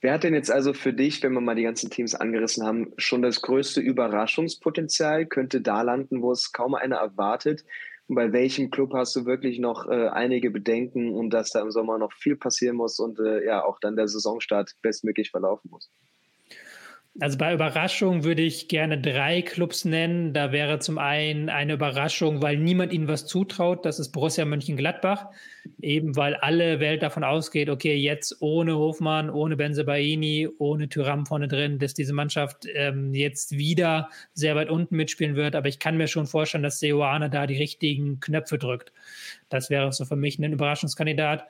A: Wer hat denn jetzt also für dich, wenn wir mal die ganzen Teams angerissen haben, schon das größte Überraschungspotenzial? Könnte da landen, wo es kaum einer erwartet? Und bei welchem Club hast du wirklich noch äh, einige Bedenken und dass da im Sommer noch viel passieren muss und äh, ja auch dann der Saisonstart bestmöglich verlaufen muss?
B: Also bei Überraschung würde ich gerne drei Clubs nennen. Da wäre zum einen eine Überraschung, weil niemand ihnen was zutraut. Das ist Borussia Mönchengladbach. Eben weil alle Welt davon ausgeht, okay, jetzt ohne Hofmann, ohne Benzebaini, ohne Tyram vorne drin, dass diese Mannschaft ähm, jetzt wieder sehr weit unten mitspielen wird. Aber ich kann mir schon vorstellen, dass Seoane da die richtigen Knöpfe drückt. Das wäre so für mich ein Überraschungskandidat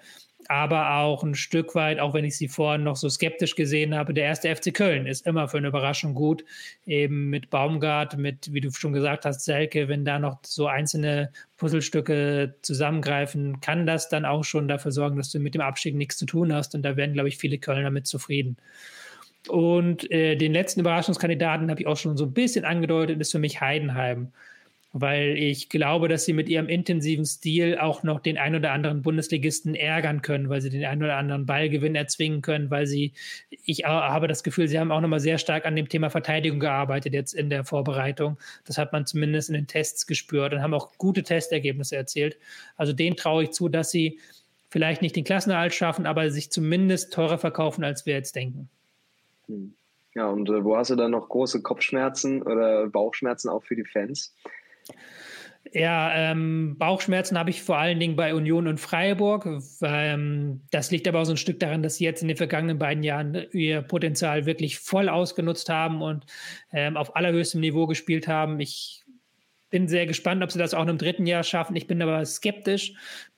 B: aber auch ein Stück weit, auch wenn ich sie vorhin noch so skeptisch gesehen habe, der erste FC Köln ist immer für eine Überraschung gut. Eben mit Baumgart, mit, wie du schon gesagt hast, Selke, wenn da noch so einzelne Puzzlestücke zusammengreifen, kann das dann auch schon dafür sorgen, dass du mit dem Abstieg nichts zu tun hast. Und da werden, glaube ich, viele Kölner mit zufrieden. Und äh, den letzten Überraschungskandidaten habe ich auch schon so ein bisschen angedeutet, ist für mich Heidenheim. Weil ich glaube, dass sie mit ihrem intensiven Stil auch noch den ein oder anderen Bundesligisten ärgern können, weil sie den ein oder anderen Ballgewinn erzwingen können, weil sie, ich habe das Gefühl, sie haben auch nochmal sehr stark an dem Thema Verteidigung gearbeitet jetzt in der Vorbereitung. Das hat man zumindest in den Tests gespürt und haben auch gute Testergebnisse erzielt. Also denen traue ich zu, dass sie vielleicht nicht den Klassenerhalt schaffen, aber sich zumindest teurer verkaufen, als wir jetzt denken.
A: Hm. Ja, und äh, wo hast du dann noch große Kopfschmerzen oder Bauchschmerzen auch für die Fans?
B: Ja, ähm, Bauchschmerzen habe ich vor allen Dingen bei Union und Freiburg. Ähm, das liegt aber auch so ein Stück daran, dass sie jetzt in den vergangenen beiden Jahren ihr Potenzial wirklich voll ausgenutzt haben und ähm, auf allerhöchstem Niveau gespielt haben. Ich bin sehr gespannt, ob sie das auch im dritten Jahr schaffen. Ich bin aber skeptisch.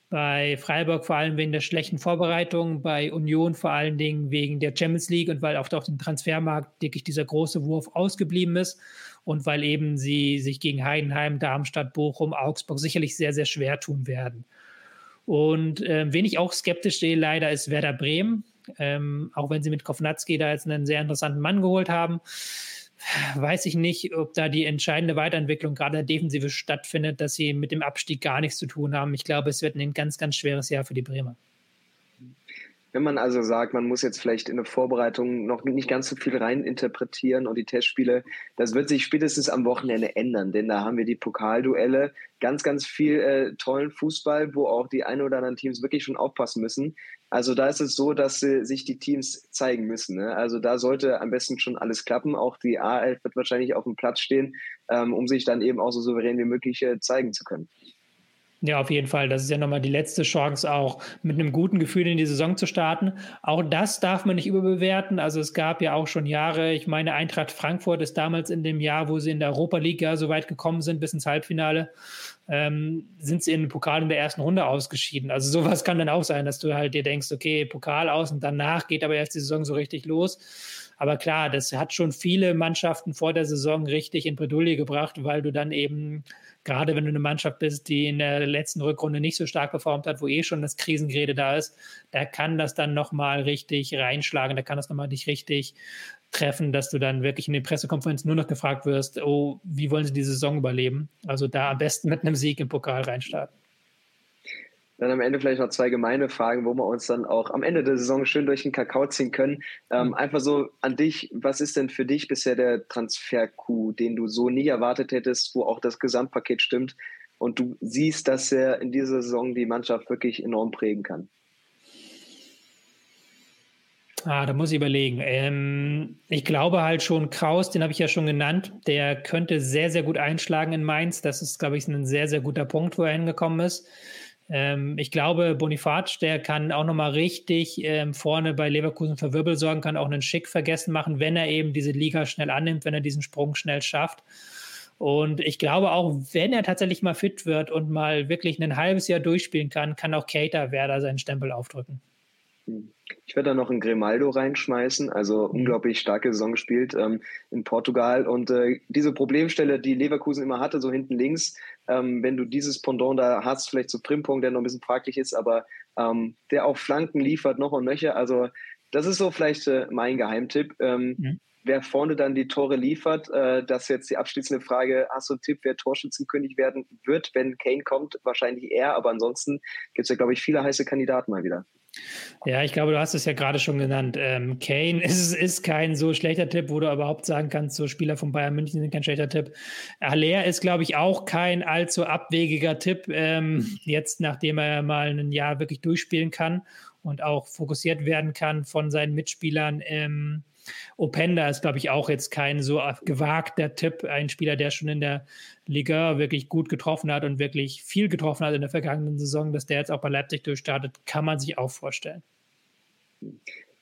B: Bei Freiburg vor allem wegen der schlechten Vorbereitung, bei Union vor allen Dingen wegen der Champions League und weil auf dem Transfermarkt wirklich dieser große Wurf ausgeblieben ist und weil eben sie sich gegen Heidenheim, Darmstadt, Bochum, Augsburg sicherlich sehr, sehr schwer tun werden. Und äh, wen ich auch skeptisch sehe, leider, ist Werder Bremen. Ähm, auch wenn sie mit Kovnatski da jetzt einen sehr interessanten Mann geholt haben, weiß ich nicht, ob da die entscheidende Weiterentwicklung gerade der Defensive stattfindet, dass sie mit dem Abstieg gar nichts zu tun haben. Ich glaube, es wird ein ganz, ganz schweres Jahr für die Bremer.
A: Wenn man also sagt, man muss jetzt vielleicht in der Vorbereitung noch nicht ganz so viel rein interpretieren und die Testspiele, das wird sich spätestens am Wochenende ändern, denn da haben wir die Pokalduelle, ganz, ganz viel äh, tollen Fußball, wo auch die ein oder anderen Teams wirklich schon aufpassen müssen. Also da ist es so, dass äh, sich die Teams zeigen müssen. Ne? Also da sollte am besten schon alles klappen. Auch die A11 wird wahrscheinlich auf dem Platz stehen, ähm, um sich dann eben auch so souverän wie möglich äh, zeigen zu können.
B: Ja, auf jeden Fall. Das ist ja nochmal die letzte Chance, auch mit einem guten Gefühl in die Saison zu starten. Auch das darf man nicht überbewerten. Also es gab ja auch schon Jahre, ich meine, Eintracht Frankfurt ist damals in dem Jahr, wo sie in der Europa League ja so weit gekommen sind, bis ins Halbfinale, ähm, sind sie in den Pokal in der ersten Runde ausgeschieden. Also sowas kann dann auch sein, dass du halt dir denkst, okay, Pokal aus und danach geht aber erst die Saison so richtig los. Aber klar, das hat schon viele Mannschaften vor der Saison richtig in Bredouille gebracht, weil du dann eben gerade wenn du eine Mannschaft bist, die in der letzten Rückrunde nicht so stark performt hat, wo eh schon das Krisengerede da ist, da kann das dann nochmal richtig reinschlagen, da kann das nochmal dich richtig treffen, dass du dann wirklich in den Pressekonferenzen nur noch gefragt wirst, oh, wie wollen sie die Saison überleben? Also da am besten mit einem Sieg im Pokal reinstarten.
A: Dann am Ende vielleicht noch zwei gemeine Fragen, wo wir uns dann auch am Ende der Saison schön durch den Kakao ziehen können. Ähm, mhm. einfach so an dich, was ist denn für dich bisher der Transfer-Coup, den du so nie erwartet hättest, wo auch das Gesamtpaket stimmt und du siehst, dass er in dieser Saison die Mannschaft wirklich enorm prägen kann?
B: Ah, da muss ich überlegen. Ähm, ich glaube halt schon, Kraus, den habe ich ja schon genannt, der könnte sehr, sehr gut einschlagen in Mainz. Das ist, glaube ich, ein sehr, sehr guter Punkt, wo er hingekommen ist. Ähm, ich glaube, Bonifaz, der kann auch nochmal richtig ähm, vorne bei Leverkusen für Wirbel sorgen, kann auch einen Schick vergessen machen, wenn er eben diese Liga schnell annimmt, wenn er diesen Sprung schnell schafft. Und ich glaube auch, wenn er tatsächlich mal fit wird und mal wirklich ein halbes Jahr durchspielen kann, kann auch Cater Werder seinen Stempel aufdrücken.
A: Ich werde da noch einen Grimaldo reinschmeißen, also mhm. unglaublich starke Saison gespielt ähm, in Portugal. Und äh, diese Problemstelle, die Leverkusen immer hatte, so hinten links, ähm, wenn du dieses Pendant da hast, vielleicht zu Primpong, der noch ein bisschen fraglich ist, aber ähm, der auch Flanken liefert, noch und nöcher. Also das ist so vielleicht äh, mein Geheimtipp. Mhm. Wer vorne dann die Tore liefert, äh, das ist jetzt die abschließende Frage. Hast du einen Tipp, wer Torschützenkönig werden wird, wenn Kane kommt? Wahrscheinlich er, aber ansonsten gibt es ja, glaube ich, viele heiße Kandidaten mal wieder.
B: Ja, ich glaube, du hast es ja gerade schon genannt. Ähm, Kane (laughs) ist, ist kein so schlechter Tipp, wo du überhaupt sagen kannst, so Spieler von Bayern München sind kein schlechter Tipp. Aller ist, glaube ich, auch kein allzu abwegiger Tipp, ähm, jetzt nachdem er mal ein Jahr wirklich durchspielen kann und auch fokussiert werden kann von seinen Mitspielern. Ähm, Openda ist, glaube ich, auch jetzt kein so gewagter Tipp. Ein Spieler, der schon in der Liga wirklich gut getroffen hat und wirklich viel getroffen hat in der vergangenen Saison, dass der jetzt auch bei Leipzig durchstartet, kann man sich auch vorstellen.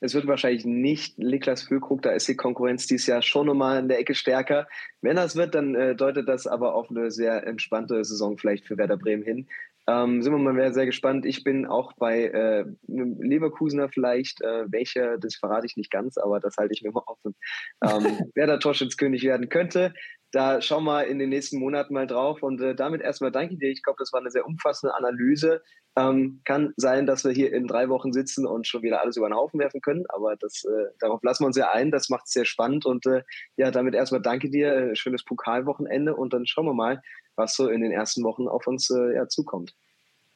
A: Es wird wahrscheinlich nicht Niklas Füllkrug, da ist die Konkurrenz dieses Jahr schon nochmal in der Ecke stärker. Wenn das wird, dann äh, deutet das aber auf eine sehr entspannte Saison vielleicht für Werder Bremen hin. Ähm, sind wir mal sehr gespannt. Ich bin auch bei äh, einem Leverkusener vielleicht. Äh, welcher, das verrate ich nicht ganz, aber das halte ich mir mal offen. Ähm, (laughs) wer da Torschützkönig werden könnte. da schauen wir in den nächsten Monaten mal drauf. Und äh, damit erstmal danke dir. Ich glaube, das war eine sehr umfassende Analyse. Ähm, kann sein, dass wir hier in drei Wochen sitzen und schon wieder alles über den Haufen werfen können, aber das, äh, darauf lassen wir uns ja ein. Das macht es sehr spannend. Und äh, ja, damit erstmal danke dir. Äh, schönes Pokalwochenende und dann schauen wir mal, was so in den ersten Wochen auf uns äh, ja, zukommt.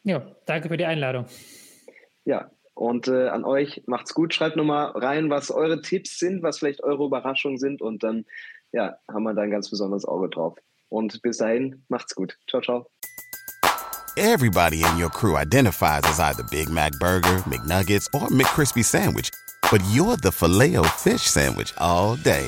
B: Ja, danke für die Einladung.
A: Ja, und äh, an euch macht's gut. Schreibt nochmal rein, was eure Tipps sind, was vielleicht eure Überraschungen sind und dann ja, haben wir da ein ganz besonderes Auge drauf. Und bis dahin, macht's gut. Ciao, ciao.
C: Everybody in your crew identifies as either Big Mac Burger, McNuggets, or McCrispy Sandwich. But you're the filet fish Sandwich all day.